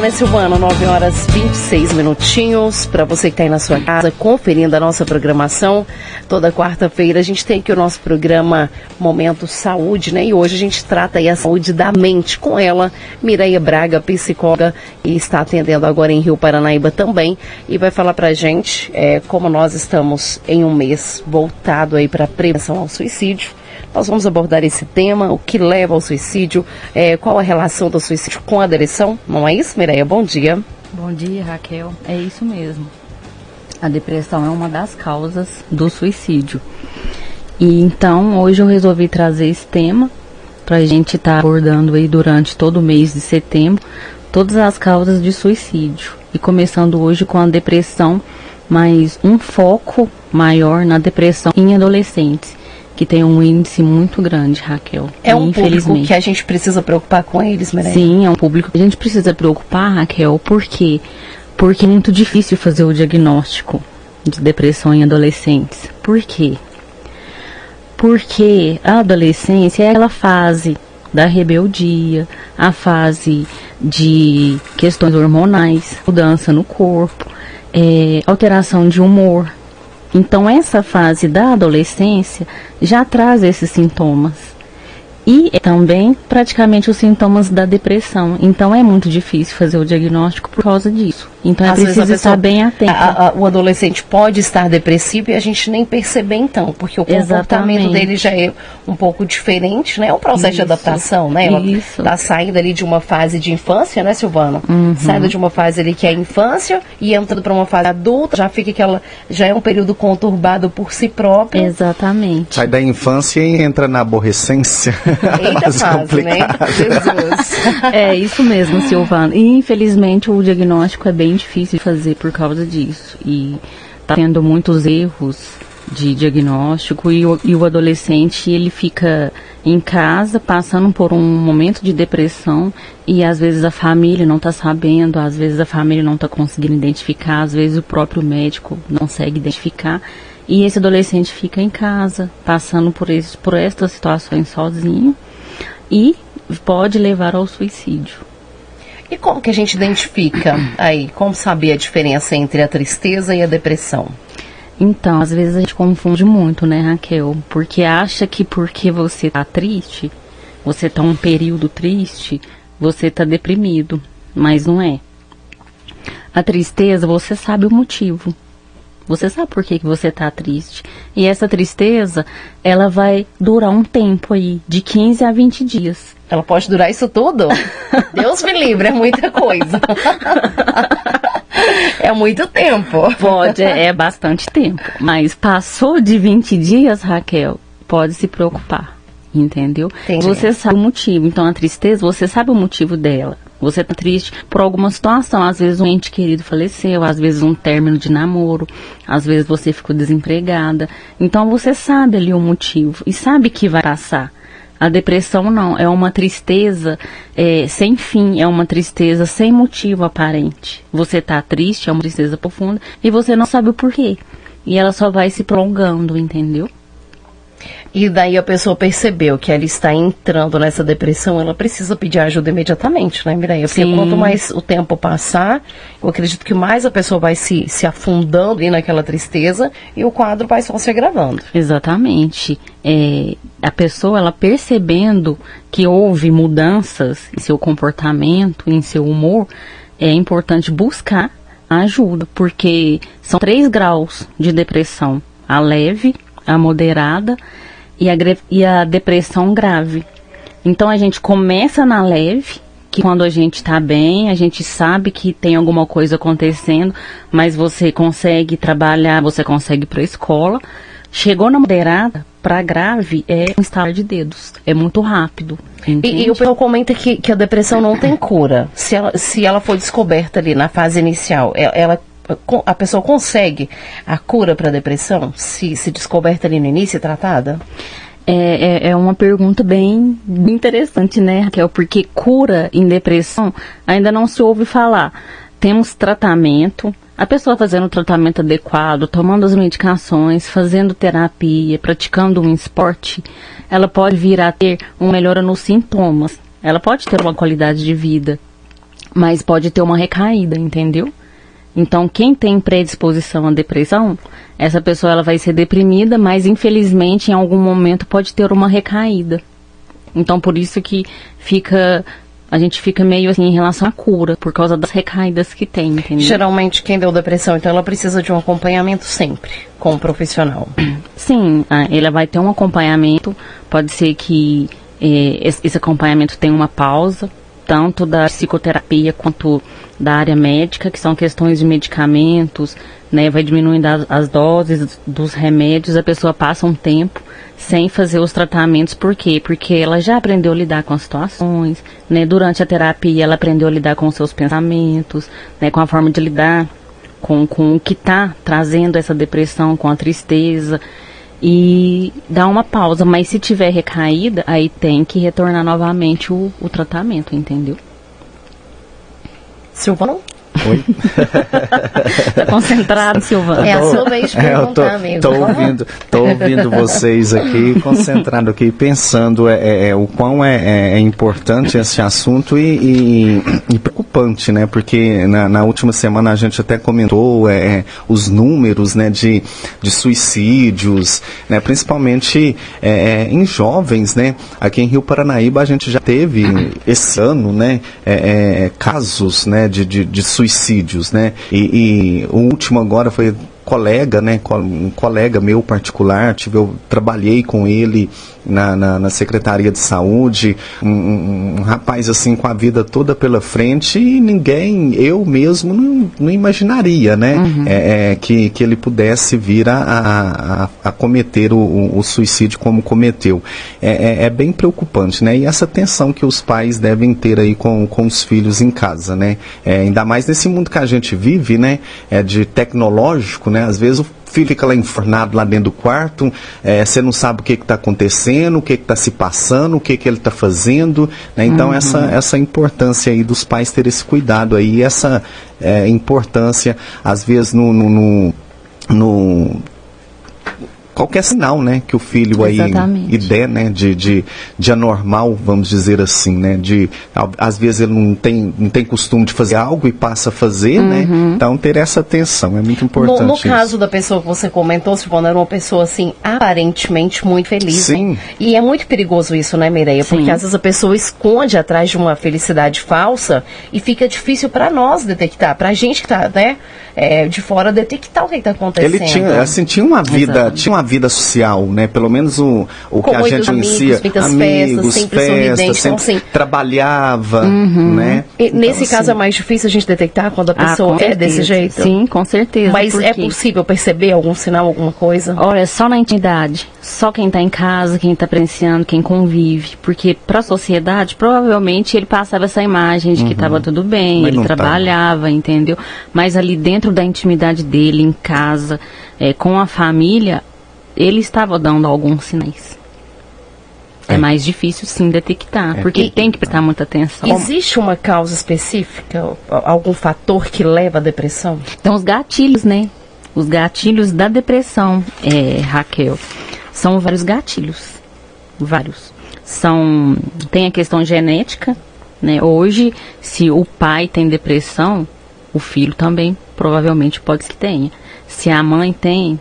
né, Silvana? 9 horas 26 minutinhos. Para você que está aí na sua casa, conferindo a nossa programação. Toda quarta-feira a gente tem aqui o nosso programa Momento Saúde, né? E hoje a gente trata aí a saúde da mente com ela, Mireia Braga, psicóloga, e está atendendo agora em Rio Paranaíba também. E vai falar para a gente é, como nós estamos em um mês voltado aí para prevenção ao suicídio. Nós vamos abordar esse tema, o que leva ao suicídio, é, qual a relação do suicídio com a depressão, não é isso, Mireia? Bom dia. Bom dia, Raquel. É isso mesmo. A depressão é uma das causas do suicídio. E então, hoje eu resolvi trazer esse tema para a gente estar tá abordando aí durante todo o mês de setembro todas as causas de suicídio. E começando hoje com a depressão, mas um foco maior na depressão em adolescentes que tem um índice muito grande, Raquel. É um público que a gente precisa preocupar com eles, Mireia? Sim, é um público que a gente precisa preocupar, Raquel, por quê? Porque é muito difícil fazer o diagnóstico de depressão em adolescentes. Por quê? Porque a adolescência é aquela fase da rebeldia, a fase de questões hormonais, mudança no corpo, é, alteração de humor, então, essa fase da adolescência já traz esses sintomas e também praticamente os sintomas da depressão. Então é muito difícil fazer o diagnóstico por causa disso. Então é preciso pessoa, estar bem atento. A, a, o adolescente pode estar depressivo e a gente nem perceber então, porque o comportamento Exatamente. dele já é um pouco diferente, né? É um processo isso, de adaptação, né? Ela está saindo ali de uma fase de infância, né, Silvana? Uhum. Saindo de uma fase ali que é a infância e entrando para uma fase adulta, já fica que ela já é um período conturbado por si próprio. Exatamente. Sai da infância e entra na aborrecência. Eita fase, né? Jesus. É isso mesmo, Silvana. E infelizmente o diagnóstico é bem difícil de fazer por causa disso. E tá tendo muitos erros de diagnóstico e o, e o adolescente ele fica em casa passando por um momento de depressão e às vezes a família não está sabendo, às vezes a família não está conseguindo identificar, às vezes o próprio médico não consegue identificar e esse adolescente fica em casa, passando por, esse, por estas situações sozinho e pode levar ao suicídio. E como que a gente identifica aí, como saber a diferença entre a tristeza e a depressão? Então, às vezes a gente confunde muito, né, Raquel? Porque acha que porque você tá triste, você tá um período triste, você tá deprimido, mas não é. A tristeza, você sabe o motivo. Você sabe por que, que você está triste. E essa tristeza, ela vai durar um tempo aí, de 15 a 20 dias. Ela pode durar isso tudo? Deus me livre, é muita coisa. é muito tempo. Pode, é, é bastante tempo. Mas passou de 20 dias, Raquel, pode se preocupar. Entendeu? Entendi. Você sabe o motivo. Então, a tristeza, você sabe o motivo dela. Você tá triste por alguma situação. Às vezes um ente querido faleceu, às vezes um término de namoro, às vezes você ficou desempregada. Então você sabe ali o motivo e sabe que vai passar. A depressão não, é uma tristeza é, sem fim, é uma tristeza sem motivo aparente. Você tá triste, é uma tristeza profunda, e você não sabe o porquê. E ela só vai se prolongando, entendeu? E daí a pessoa percebeu que ela está entrando nessa depressão, ela precisa pedir ajuda imediatamente, né, Mireia? Porque Sim. quanto mais o tempo passar, eu acredito que mais a pessoa vai se, se afundando ali naquela tristeza e o quadro vai só se agravando. Exatamente. É, a pessoa, ela percebendo que houve mudanças em seu comportamento, em seu humor, é importante buscar ajuda, porque são três graus de depressão: a leve, a moderada e a, e a depressão grave. Então a gente começa na leve, que quando a gente está bem, a gente sabe que tem alguma coisa acontecendo, mas você consegue trabalhar, você consegue ir para a escola. Chegou na moderada, para grave é um estalar de dedos. É muito rápido. E, e, o pessoal comenta que, que a depressão não tem cura. Se ela, se ela for descoberta ali na fase inicial, ela, ela a pessoa consegue a cura para a depressão se, se descoberta ali no início e tratada? É, é, é, uma pergunta bem interessante, né, Raquel? Porque cura em depressão ainda não se ouve falar. Temos tratamento, a pessoa fazendo o tratamento adequado, tomando as medicações, fazendo terapia, praticando um esporte, ela pode vir a ter uma melhora nos sintomas. Ela pode ter uma qualidade de vida mas pode ter uma recaída, entendeu? Então, quem tem predisposição à depressão, essa pessoa ela vai ser deprimida, mas infelizmente em algum momento pode ter uma recaída. Então, por isso que fica a gente fica meio assim em relação à cura, por causa das recaídas que tem, entendeu? Geralmente quem deu depressão, então ela precisa de um acompanhamento sempre com o um profissional. Sim, ela vai ter um acompanhamento, pode ser que eh, esse acompanhamento tenha uma pausa, tanto da psicoterapia quanto da área médica, que são questões de medicamentos, né, vai diminuindo as, doses dos remédios, a pessoa passa um tempo sem fazer os tratamentos, por quê? Porque ela já aprendeu a lidar com as situações, né, durante a terapia ela aprendeu a lidar com os seus pensamentos, né, com a forma de lidar com, com o que está trazendo essa depressão, com a tristeza, e dá uma pausa, mas se tiver recaída, aí tem que retornar novamente o, o tratamento, entendeu? Silvano? Oi? tá concentrado, Silvano? É a sua vez de perguntar, é, tô, amigo. Tô ouvindo, tô ouvindo vocês aqui, concentrado aqui, pensando é, é, é o quão é, é, é, importante esse assunto e, e, e preocupante, né? Porque na, na, última semana a gente até comentou é, os números né, de, de suicídios, né? principalmente em jovens, né? Aqui em Rio Paranaíba a gente já teve esse ano, né? casos né, de, de, de suicídio suicídios, né? E, e o último agora foi colega, né, um colega meu particular, tive, eu trabalhei com ele na, na, na Secretaria de Saúde, um, um, rapaz assim com a vida toda pela frente e ninguém, eu mesmo não, não imaginaria, né, uhum. é, é, que, que ele pudesse vir a, a, a cometer o, o, o, suicídio como cometeu. É, é, é, bem preocupante, né, e essa tensão que os pais devem ter aí com, com os filhos em casa, né, é, ainda mais nesse mundo que a gente vive, né, é de tecnológico, né, às vezes o filho fica lá enfornado lá dentro do quarto, é, você não sabe o que está acontecendo, o que está se passando, o que, que ele está fazendo. Né? Então, uhum. essa, essa importância aí dos pais ter esse cuidado aí, essa é, importância, às vezes, no, no, no, no qualquer sinal, né, que o filho aí e der, né, de, de, de anormal, vamos dizer assim, né, de às vezes ele não tem, não tem costume de fazer algo e passa a fazer, né, uhum. né, então ter essa atenção é muito importante. No, no caso da pessoa que você comentou, Silvana, era uma pessoa assim, aparentemente muito feliz. Sim. E é muito perigoso isso, né, Mireia, porque às vezes a pessoa esconde atrás de uma felicidade falsa e fica difícil para nós detectar, para a gente que tá, né, é, de fora detectar o que está acontecendo. Ele tinha, assim, tinha uma vida, Exato. tinha uma vida social, né? Pelo menos o, o que a gente conhecia. Amigos, amigos festas, sempre festas, sempre então, assim, trabalhava, uhum. né? E, então, nesse assim, caso é mais difícil a gente detectar quando a ah, pessoa ah, é desse jeito? Sim, com certeza. Mas é possível perceber algum sinal, alguma coisa? Olha, só na intimidade. Só quem está em casa, quem está presenciando, quem convive. Porque para a sociedade, provavelmente ele passava essa imagem de que estava uhum. tudo bem, Mas ele trabalhava, tá. entendeu? Mas ali dentro da intimidade dele, em casa, é, com a família, ele estava dando alguns sinais. É, é mais difícil sim detectar, é. porque e, tem que prestar muita atenção. Existe uma causa específica, algum fator que leva à depressão? Então, os gatilhos, né? Os gatilhos da depressão, é, Raquel, são vários gatilhos. Vários. São. Tem a questão genética, né? Hoje, se o pai tem depressão, o filho também provavelmente pode que tenha. Se a mãe tem,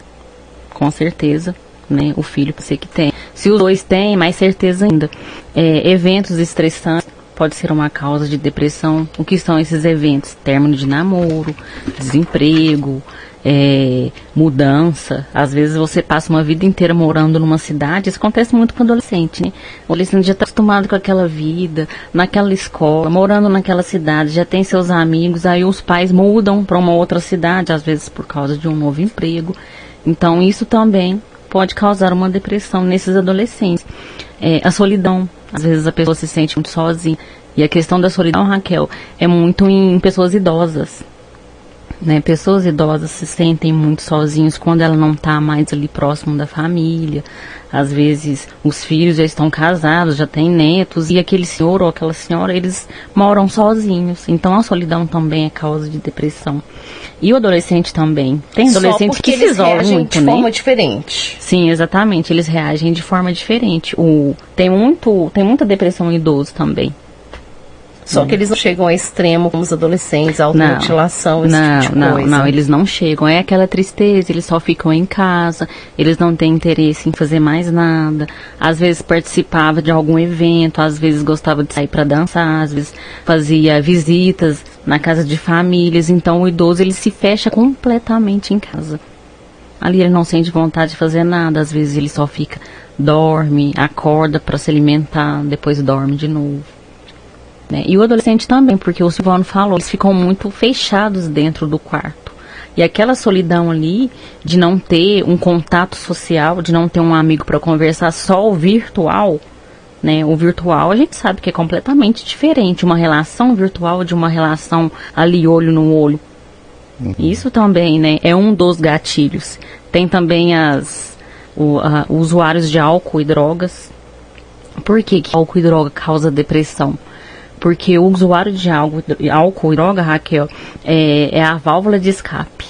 com certeza, né, o filho pode ser que tenha. Se os dois têm, mais certeza ainda. É, eventos estressantes pode ser uma causa de depressão. O que são esses eventos? Término de namoro, desemprego, é, mudança. Às vezes você passa uma vida inteira morando numa cidade. Isso acontece muito com adolescente, né? O adolescente já está acostumado com aquela vida, naquela escola, morando naquela cidade, já tem seus amigos. Aí os pais mudam para uma outra cidade, às vezes por causa de um novo emprego. Então isso também pode causar uma depressão nesses adolescentes. É, a solidão, às vezes a pessoa se sente muito sozinha. E a questão da solidão, Raquel, é muito em pessoas idosas. Né? Pessoas idosas se sentem muito sozinhos quando ela não está mais ali próximo da família. Às vezes os filhos já estão casados, já têm netos, e aquele senhor ou aquela senhora, eles moram sozinhos. Então a solidão também é causa de depressão. E o adolescente também. Tem adolescentes que se isolam muito, de né? forma diferente. Sim, exatamente. Eles reagem de forma diferente. O, tem, muito, tem muita depressão em idoso também. Só que eles não chegam ao extremo como os adolescentes, automutilação, esse não, tipo de não, coisa. Não, eles não chegam. É aquela tristeza, eles só ficam em casa, eles não têm interesse em fazer mais nada. Às vezes participava de algum evento, às vezes gostava de sair para dançar, às vezes fazia visitas na casa de famílias. Então o idoso ele se fecha completamente em casa. Ali ele não sente vontade de fazer nada, às vezes ele só fica, dorme, acorda para se alimentar, depois dorme de novo. Né? E o adolescente também, porque o Silvano falou, eles ficam muito fechados dentro do quarto. E aquela solidão ali de não ter um contato social, de não ter um amigo para conversar, só o virtual, né? O virtual a gente sabe que é completamente diferente, uma relação virtual de uma relação ali olho no olho. Uhum. Isso também, né, é um dos gatilhos. Tem também as o, a, usuários de álcool e drogas. Por que, que álcool e droga causa depressão? Porque o usuário de álcool, e droga, Raquel, é, é a válvula de escape.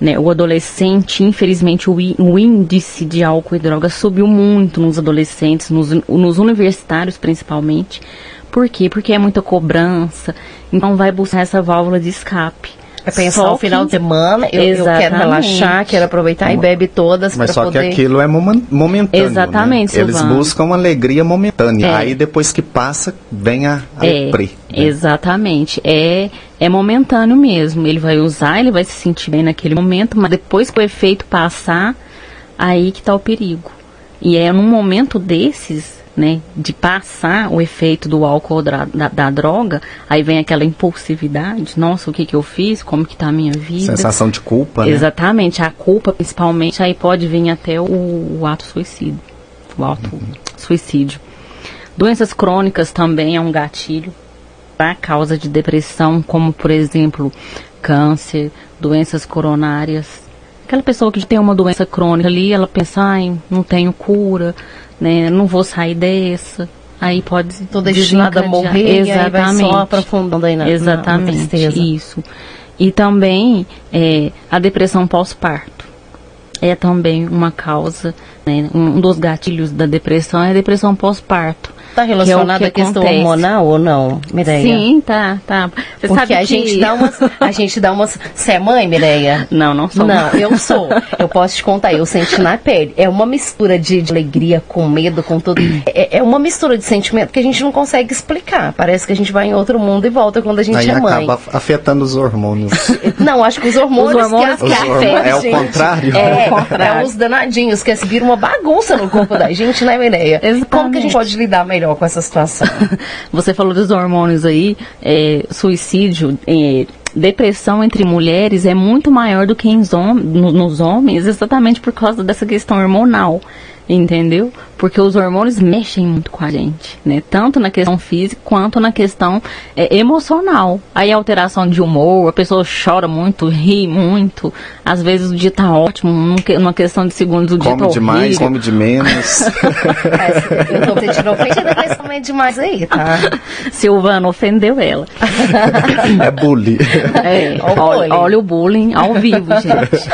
Né? O adolescente, infelizmente, o, o, índice de álcool e droga subiu muito nos adolescentes, nos, nos universitários principalmente. Por quê? Porque é muita cobrança, então vai buscar essa válvula de escape. É pensar o final de semana, eu, eu, quero relaxar, quero aproveitar e bebe todas Mas só poder... que aquilo é momentâneo. Exatamente, né? Eles buscam alegria momentânea. É. Aí depois que passa, vem a, a é, Né? Exatamente. É, é momentâneo mesmo. Ele vai usar, ele vai se sentir bem naquele momento, mas depois que o efeito passar, aí que está o perigo. E é num momento desses né, de passar o efeito do álcool da, da, da, droga, aí vem aquela impulsividade, nossa, o que que eu fiz, como que tá a minha vida. Sensação de culpa, né? Exatamente, a culpa principalmente, aí pode vir até o, o ato suicídio, o auto uhum. suicídio. Doenças crônicas também é um gatilho, a causa de depressão, como por exemplo, câncer, doenças coronárias. Aquela pessoa que tem uma doença crônica ali, ela pensa, ai, não tenho cura, né? Não vou sair dessa. Aí pode Tô destinada a morrer Exatamente. e aí só aprofundando aí na, Exatamente, na, na isso. E também é, a depressão pós-parto. É também uma causa, né, um dos gatilhos da depressão é a depressão pós-parto. Está relacionada é à questão hormonal ou não, Mireia? Sim, tá, tá. Você Porque sabe a que... gente dá umas, a gente dá umas. Você é mãe, Mireia? Não, não sou. Não, eu sou. Eu posso te contar, eu senti na pele. É uma mistura de, de alegria com medo, com tudo. É, é, uma mistura de sentimento que a gente não consegue explicar. Parece que a gente vai em outro mundo e volta quando a gente Aí é mãe. acaba afetando os hormônios. Não, acho que os hormônios, os hormônios que, que afetam. É o contrário? É, é os danadinhos, que viram uma bagunça no corpo da gente, né, Mireia? Exatamente. Como que a gente pode lidar melhor com essa situação? Você falou dos hormônios aí, é, suicídio, é, depressão entre mulheres é muito maior do que nos homens, exatamente por causa dessa questão hormonal entendeu? Porque os hormônios mexem muito com a gente, né? Tanto na questão física quanto na questão é, emocional. Aí a alteração de humor, a pessoa chora muito, ri muito, às vezes o dia tá ótimo, numa questão de segundos o come dia tá Come demais, come de menos. é, eu tô sentindo ofendida com esse come demais aí, tá? Silvana ofendeu ela. é bullying. É, olha, olha o bullying ao vivo, gente.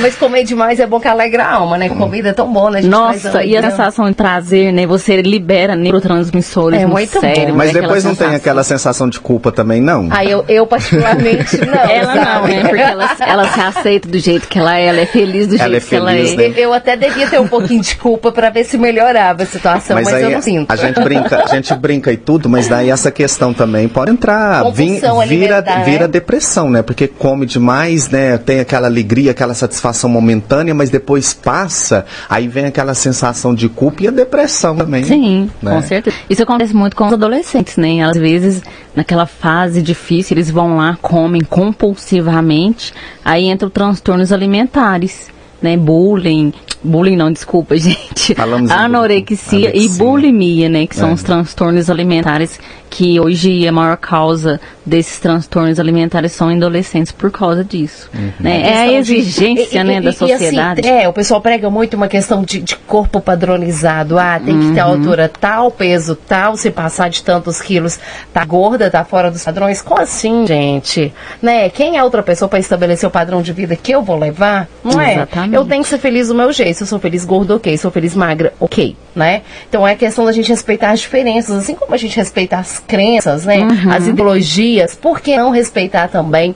Mas comer demais é bom que alegra a alma, né? Comida é tão bom, né? A Nossa, e a sensação de prazer, né? Você libera neurotransmissores é no muito cérebro. Bom. Mas depois não sensação. tem aquela sensação de culpa também, não? Ah, eu, eu particularmente não. ela sabe? não, né? Porque ela, ela se aceita do jeito que ela é, ela é feliz do ela jeito é que ela é. Né? Eu até devia ter um pouquinho de culpa para ver se melhorava a situação, mas, mas eu não sinto. A gente brinca, a gente brinca e tudo, mas daí essa questão também pode entrar, vim, vira, né? vira depressão, né? Porque come demais, né? Tem aquela alegria, aquela satisfação momentânea, mas depois passa, aí vem aquela sensação de culpa e a depressão também. Sim, né? com certeza. Isso acontece muito com os adolescentes, né? Às vezes, naquela fase difícil, eles vão lá, comem compulsivamente, aí entram transtornos alimentares né, bullying, bullying não, desculpa, gente, Falamos anorexia e bulimia, né, que são é. os transtornos alimentares que hoje a maior causa desses transtornos alimentares são adolescentes por causa disso, uhum. né? É a exigência, de, né, e, da assim, sociedade. Assim, é, o pessoal prega muito uma questão de, de corpo padronizado, ah, tem que ter a uhum. altura tal, peso tal, se passar de tantos quilos, tá gorda, tá fora dos padrões, como assim, gente? Né, quem é outra pessoa para estabelecer o padrão de vida que eu vou levar? Não é? Exatamente. Eu tenho que ser feliz do meu jeito, se eu sou feliz gordo, ok, se eu sou feliz magra, ok, né? Então é questão da gente respeitar as diferenças, assim como a gente respeita as crenças, né? Uhum. As ideologias, por que não respeitar também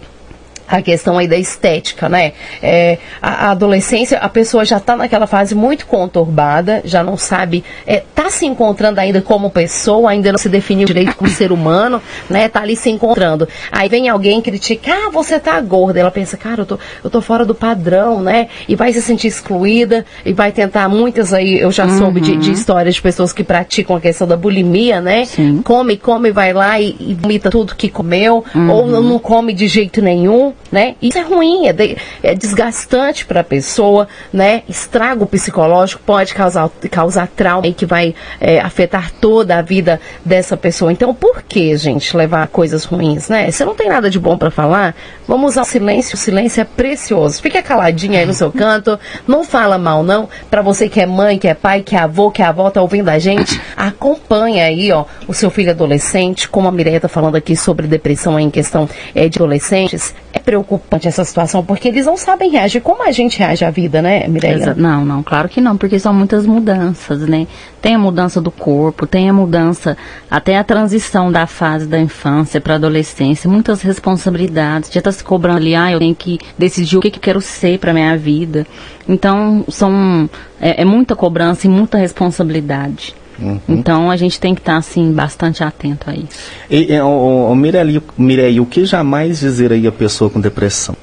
a questão aí da estética, né? É, a, a, adolescência, a pessoa já está naquela fase muito conturbada, já não sabe, está é, se encontrando ainda como pessoa, ainda não se definiu direito como ser humano, né? Tá ali se encontrando. Aí vem alguém criticar, ah, você tá gorda. Ela pensa, cara, eu tô, eu tô fora do padrão, né? E vai se sentir excluída e vai tentar muitas aí, eu já uhum. soube de, de, histórias de pessoas que praticam a questão da bulimia, né? Sim. Come, come, vai lá e, e vomita tudo que comeu, uhum. ou não come de jeito nenhum né? Isso é ruim, é, de, é desgastante para a pessoa, né? Estrago psicológico pode causar, causar trauma e que vai é, afetar toda a vida dessa pessoa. Então, por que, gente, levar coisas ruins, né? Se não tem nada de bom para falar, vamos usar o silêncio. O silêncio é precioso. Fica caladinha aí no seu canto, não fala mal não. Para você que é mãe, que é pai, que é avô, que é avó, tá ouvindo a gente, acompanha aí, ó, o seu filho adolescente, como a Mireia tá falando aqui sobre depressão em questão é, de adolescentes. É preocupante essa situação, porque eles não sabem reagir como a gente reage à vida, né, Mireia? Não, não, claro que não, porque são muitas mudanças, né? Tem a mudança do corpo, tem a mudança, até a transição da fase da infância para a adolescência, muitas responsabilidades. Já está se cobrando ali, ah, eu tenho que decidir o que, que eu quero ser para minha vida. Então, são, é, é muita cobrança e muita responsabilidade. Uhum. Então a gente tem que estar tá, assim bastante atento a isso. E, e o, o Mirei, Mirei, o que jamais dizer aí a pessoa com depressão?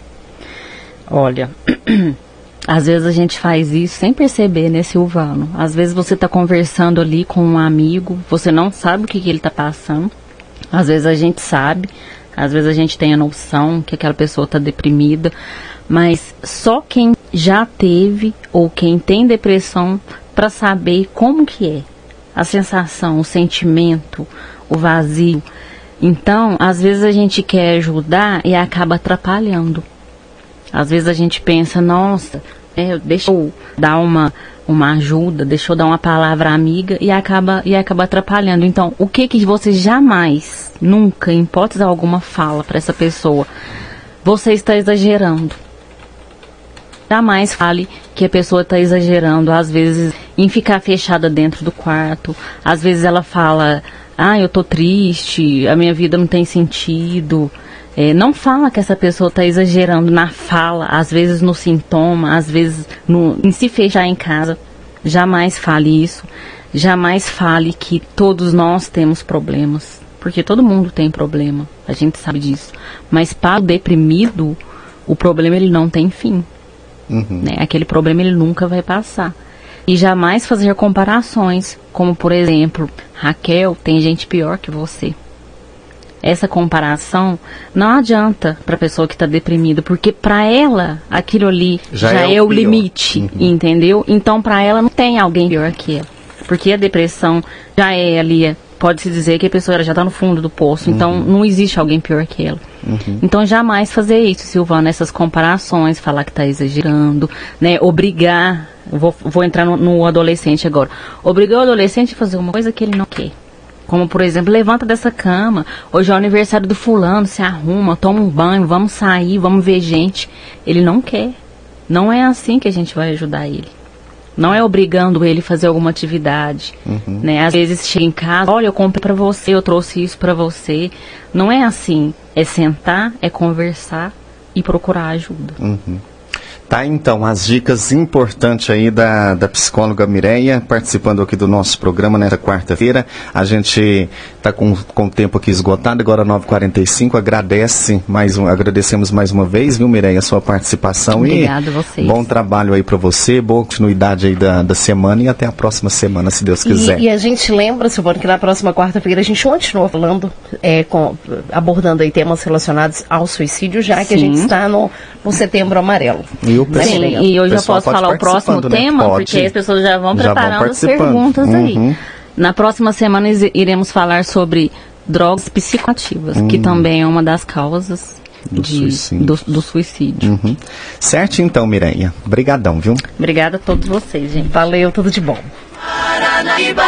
Olha, às vezes a gente faz isso sem perceber, né, Silvano? Às vezes você está conversando ali com um amigo, você não sabe o que, que ele está passando. Às vezes a gente sabe, às vezes a gente tem a noção que aquela pessoa está deprimida, mas só quem já teve ou quem tem depressão para saber como que é a sensação, o sentimento, o vazio. Então, às vezes a gente quer ajudar e acaba atrapalhando. Às vezes a gente pensa, nossa, é, deixa eu dar uma, uma ajuda, deixa eu dar uma palavra amiga e acaba, e acaba atrapalhando. Então, o que que você jamais, nunca, em hipótese alguma, fala para essa pessoa? Você está exagerando. Jamais fale que a pessoa está exagerando, às vezes, em ficar fechada dentro do quarto. Às vezes ela fala, ah, eu tô triste, a minha vida não tem sentido. É, não fala que essa pessoa está exagerando na fala, às vezes no sintoma, às vezes no, em se fechar em casa. Jamais fale isso. Jamais fale que todos nós temos problemas. Porque todo mundo tem problema. A gente sabe disso. Mas para o deprimido, o problema ele não tem fim. Uhum. Né? Aquele problema ele nunca vai passar. E jamais fazer comparações, como por exemplo, Raquel, tem gente pior que você. Essa comparação não adianta para a pessoa que está deprimida, porque para ela aquilo ali já, já é, é, o, limite, uhum. entendeu? Então para ela não tem alguém pior que ela, porque a depressão já é ali pode-se dizer que a pessoa já está no fundo do poço, então uhum. então não existe alguém pior que ela. Uhum. Então jamais fazer isso, Silvana, essas comparações, falar que está exagerando, né? Obrigar, vou, vou entrar no, no adolescente agora, obrigar o adolescente a fazer uma coisa que ele não quer. Como, por exemplo, levanta dessa cama, hoje é o aniversário do fulano, se arruma, toma um banho, vamos sair, vamos ver gente. Ele não quer. Não é assim que a gente vai ajudar ele. Não é obrigando ele a fazer alguma atividade, uhum. né? Às vezes chega em casa, olha, eu comprei para você, eu trouxe isso para você. Não é assim. É sentar, é conversar e procurar ajuda. Uhum. Tá, então, as dicas importantes aí da, da psicóloga Mireia, participando aqui do nosso programa nesta quarta-feira. A gente está com, com o tempo aqui esgotado, agora 9h45. Agradece mais um, agradecemos mais uma vez, viu, Mireia, a sua participação. Obrigada a vocês. Bom trabalho aí para você, boa continuidade aí da, da semana e até a próxima semana, se Deus quiser. E, e a gente lembra, Silvano, que na próxima quarta-feira a gente continua falando, é, com, abordando aí temas relacionados ao suicídio, já Sim. que a gente está no, no setembro amarelo. E o pessoal, Sim, e eu já posso falar o próximo né? tema, pode, porque as pessoas já vão preparando vão as perguntas uhum. aí. Na próxima semana iremos falar sobre drogas psicoativas, uhum. que também é uma das causas do de, suicídio. Do, do suicídio. Uhum. Certo então, Miranha. Obrigadão, viu? Obrigada a todos vocês, gente. Valeu, tudo de bom. Paranaíba.